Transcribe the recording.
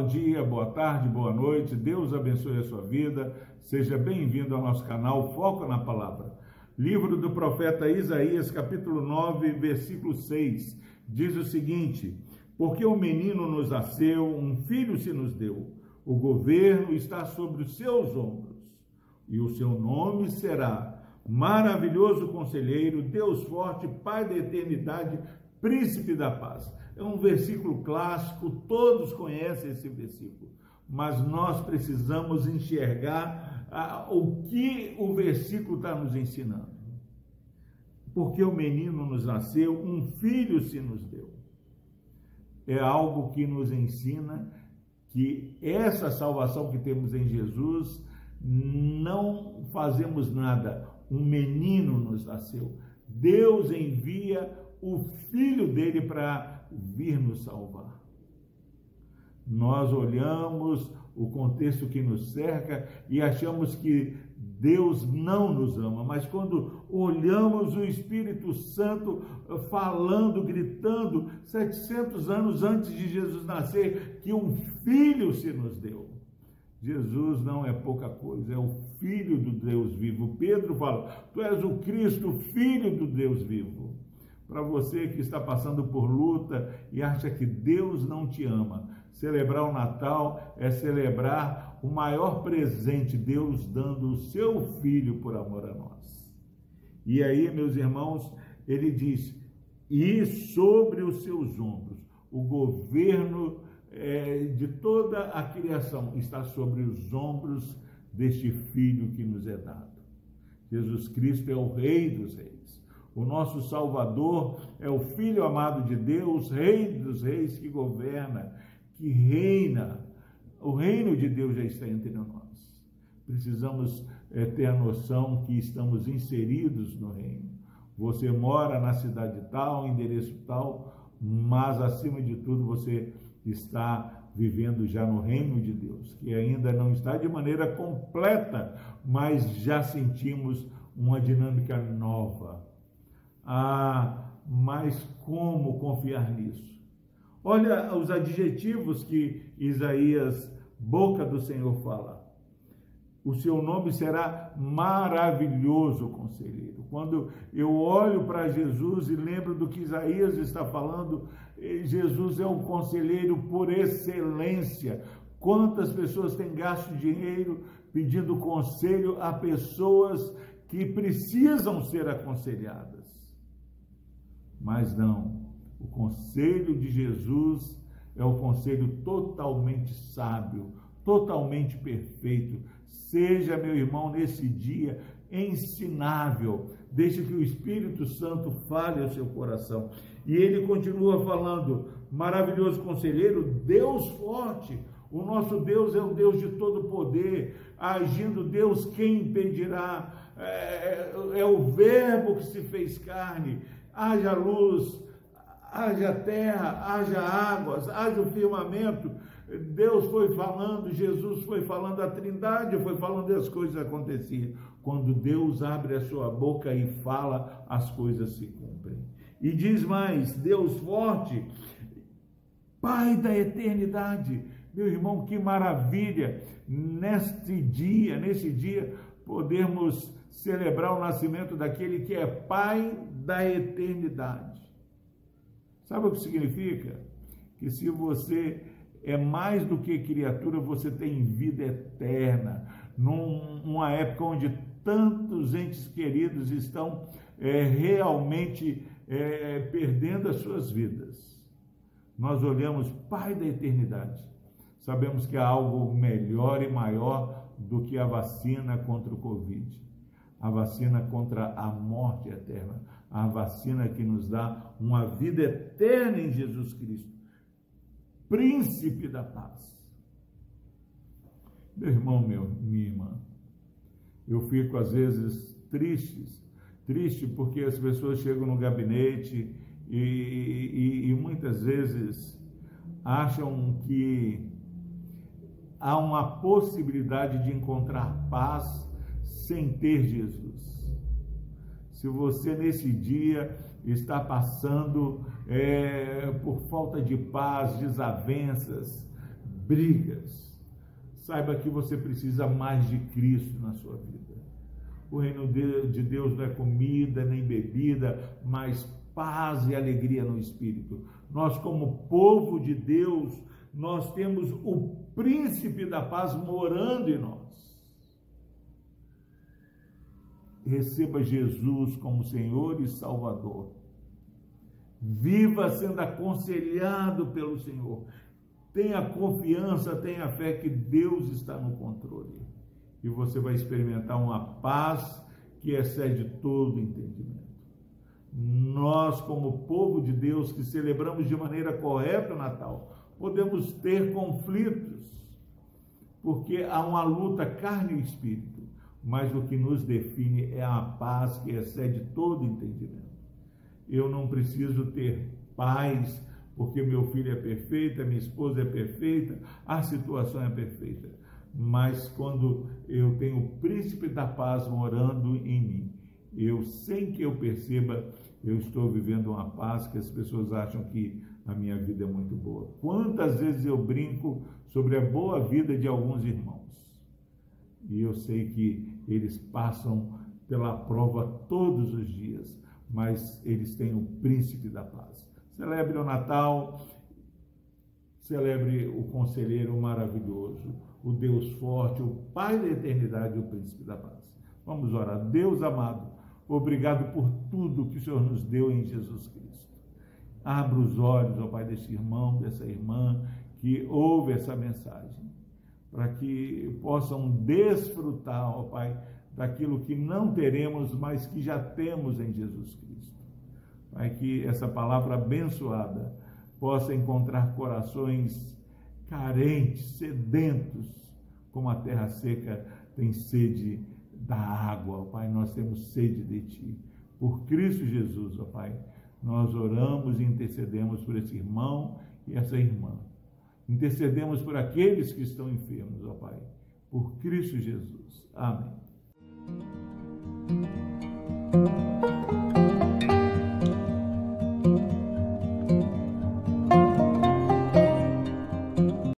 bom dia, boa tarde, boa noite. Deus abençoe a sua vida. Seja bem-vindo ao nosso canal Foco na Palavra. Livro do profeta Isaías, capítulo 9, versículo 6, diz o seguinte: Porque o menino nos nasceu, um filho se nos deu, o governo está sobre os seus ombros, e o seu nome será Maravilhoso Conselheiro, Deus Forte, Pai da Eternidade, Príncipe da Paz. É um versículo clássico, todos conhecem esse versículo, mas nós precisamos enxergar ah, o que o versículo está nos ensinando. Porque o menino nos nasceu, um filho se nos deu. É algo que nos ensina que essa salvação que temos em Jesus, não fazemos nada. Um menino nos nasceu. Deus envia o filho dele para vir nos salvar. Nós olhamos o contexto que nos cerca e achamos que Deus não nos ama, mas quando olhamos o Espírito Santo falando, gritando, 700 anos antes de Jesus nascer, que um filho se nos deu. Jesus não é pouca coisa, é o Filho do Deus vivo. Pedro fala: Tu és o Cristo, Filho do Deus vivo. Para você que está passando por luta e acha que Deus não te ama, celebrar o Natal é celebrar o maior presente, Deus dando o seu Filho por amor a nós. E aí, meus irmãos, ele diz: E sobre os seus ombros, o governo é, de toda a criação está sobre os ombros deste Filho que nos é dado. Jesus Cristo é o Rei dos Reis. O nosso Salvador é o Filho amado de Deus, Rei dos Reis que governa, que reina. O reino de Deus já está entre nós. Precisamos é, ter a noção que estamos inseridos no reino. Você mora na cidade tal, endereço tal, mas acima de tudo você está vivendo já no reino de Deus, que ainda não está de maneira completa, mas já sentimos uma dinâmica nova. Ah, mas como confiar nisso? Olha os adjetivos que Isaías, boca do Senhor, fala. O seu nome será maravilhoso conselheiro. Quando eu olho para Jesus e lembro do que Isaías está falando, eh, Jesus é um conselheiro por excelência. Quantas pessoas têm gasto dinheiro pedindo conselho a pessoas que precisam ser aconselhadas? Mas não, o conselho de Jesus é o conselho totalmente sábio, totalmente perfeito. Seja, meu irmão, nesse dia ensinável. Deixe que o Espírito Santo fale ao seu coração. E ele continua falando: maravilhoso conselheiro, Deus forte. O nosso Deus é o Deus de todo poder. Agindo Deus, quem impedirá? É, é o Verbo que se fez carne. Haja luz, haja terra, haja águas, haja o firmamento. Deus foi falando, Jesus foi falando, a Trindade foi falando e as coisas aconteciam. Quando Deus abre a sua boca e fala, as coisas se cumprem. E diz mais: Deus forte, Pai da eternidade. Meu irmão, que maravilha neste dia, nesse dia, podermos celebrar o nascimento daquele que é Pai da eternidade. Sabe o que significa? Que se você é mais do que criatura, você tem vida eterna. Numa época onde tantos entes queridos estão é, realmente é, perdendo as suas vidas. Nós olhamos, Pai da eternidade, sabemos que há algo melhor e maior do que a vacina contra o Covid, a vacina contra a morte eterna, a vacina que nos dá uma vida eterna em Jesus Cristo, príncipe da paz. Meu irmão, meu, minha irmã, eu fico às vezes tristes, triste porque as pessoas chegam no gabinete e, e, e muitas vezes acham que há uma possibilidade de encontrar paz sem ter Jesus. Se você nesse dia está passando é, por falta de paz, desavenças, brigas. Saiba que você precisa mais de Cristo na sua vida. O reino de Deus não é comida nem bebida, mas paz e alegria no espírito. Nós, como povo de Deus, nós temos o príncipe da paz morando em nós. Receba Jesus como Senhor e Salvador. Viva sendo aconselhado pelo Senhor. Tenha confiança, tenha fé que Deus está no controle. E você vai experimentar uma paz que excede todo entendimento. Nós, como povo de Deus que celebramos de maneira correta o Natal, podemos ter conflitos, porque há uma luta carne e espírito, mas o que nos define é a paz que excede todo entendimento. Eu não preciso ter paz porque meu filho é perfeito, minha esposa é perfeita, a situação é perfeita. Mas quando eu tenho o príncipe da paz morando em mim, eu, sem que eu perceba, eu estou vivendo uma paz que as pessoas acham que a minha vida é muito boa. Quantas vezes eu brinco sobre a boa vida de alguns irmãos? E eu sei que eles passam pela prova todos os dias, mas eles têm o príncipe da paz. Celebre o Natal, celebre o conselheiro maravilhoso, o Deus forte, o Pai da eternidade o príncipe da paz. Vamos orar. Deus amado, obrigado por tudo que o Senhor nos deu em Jesus Cristo. Abra os olhos, ó Pai, desse irmão, dessa irmã que ouve essa mensagem, para que possam desfrutar, ó Pai, daquilo que não teremos, mas que já temos em Jesus Cristo. Pai, que essa palavra abençoada possa encontrar corações carentes, sedentos, como a terra seca tem sede da água, ó Pai, nós temos sede de Ti. Por Cristo Jesus, ó Pai, nós oramos e intercedemos por esse irmão e essa irmã. Intercedemos por aqueles que estão enfermos, ó Pai. Por Cristo Jesus. Amém.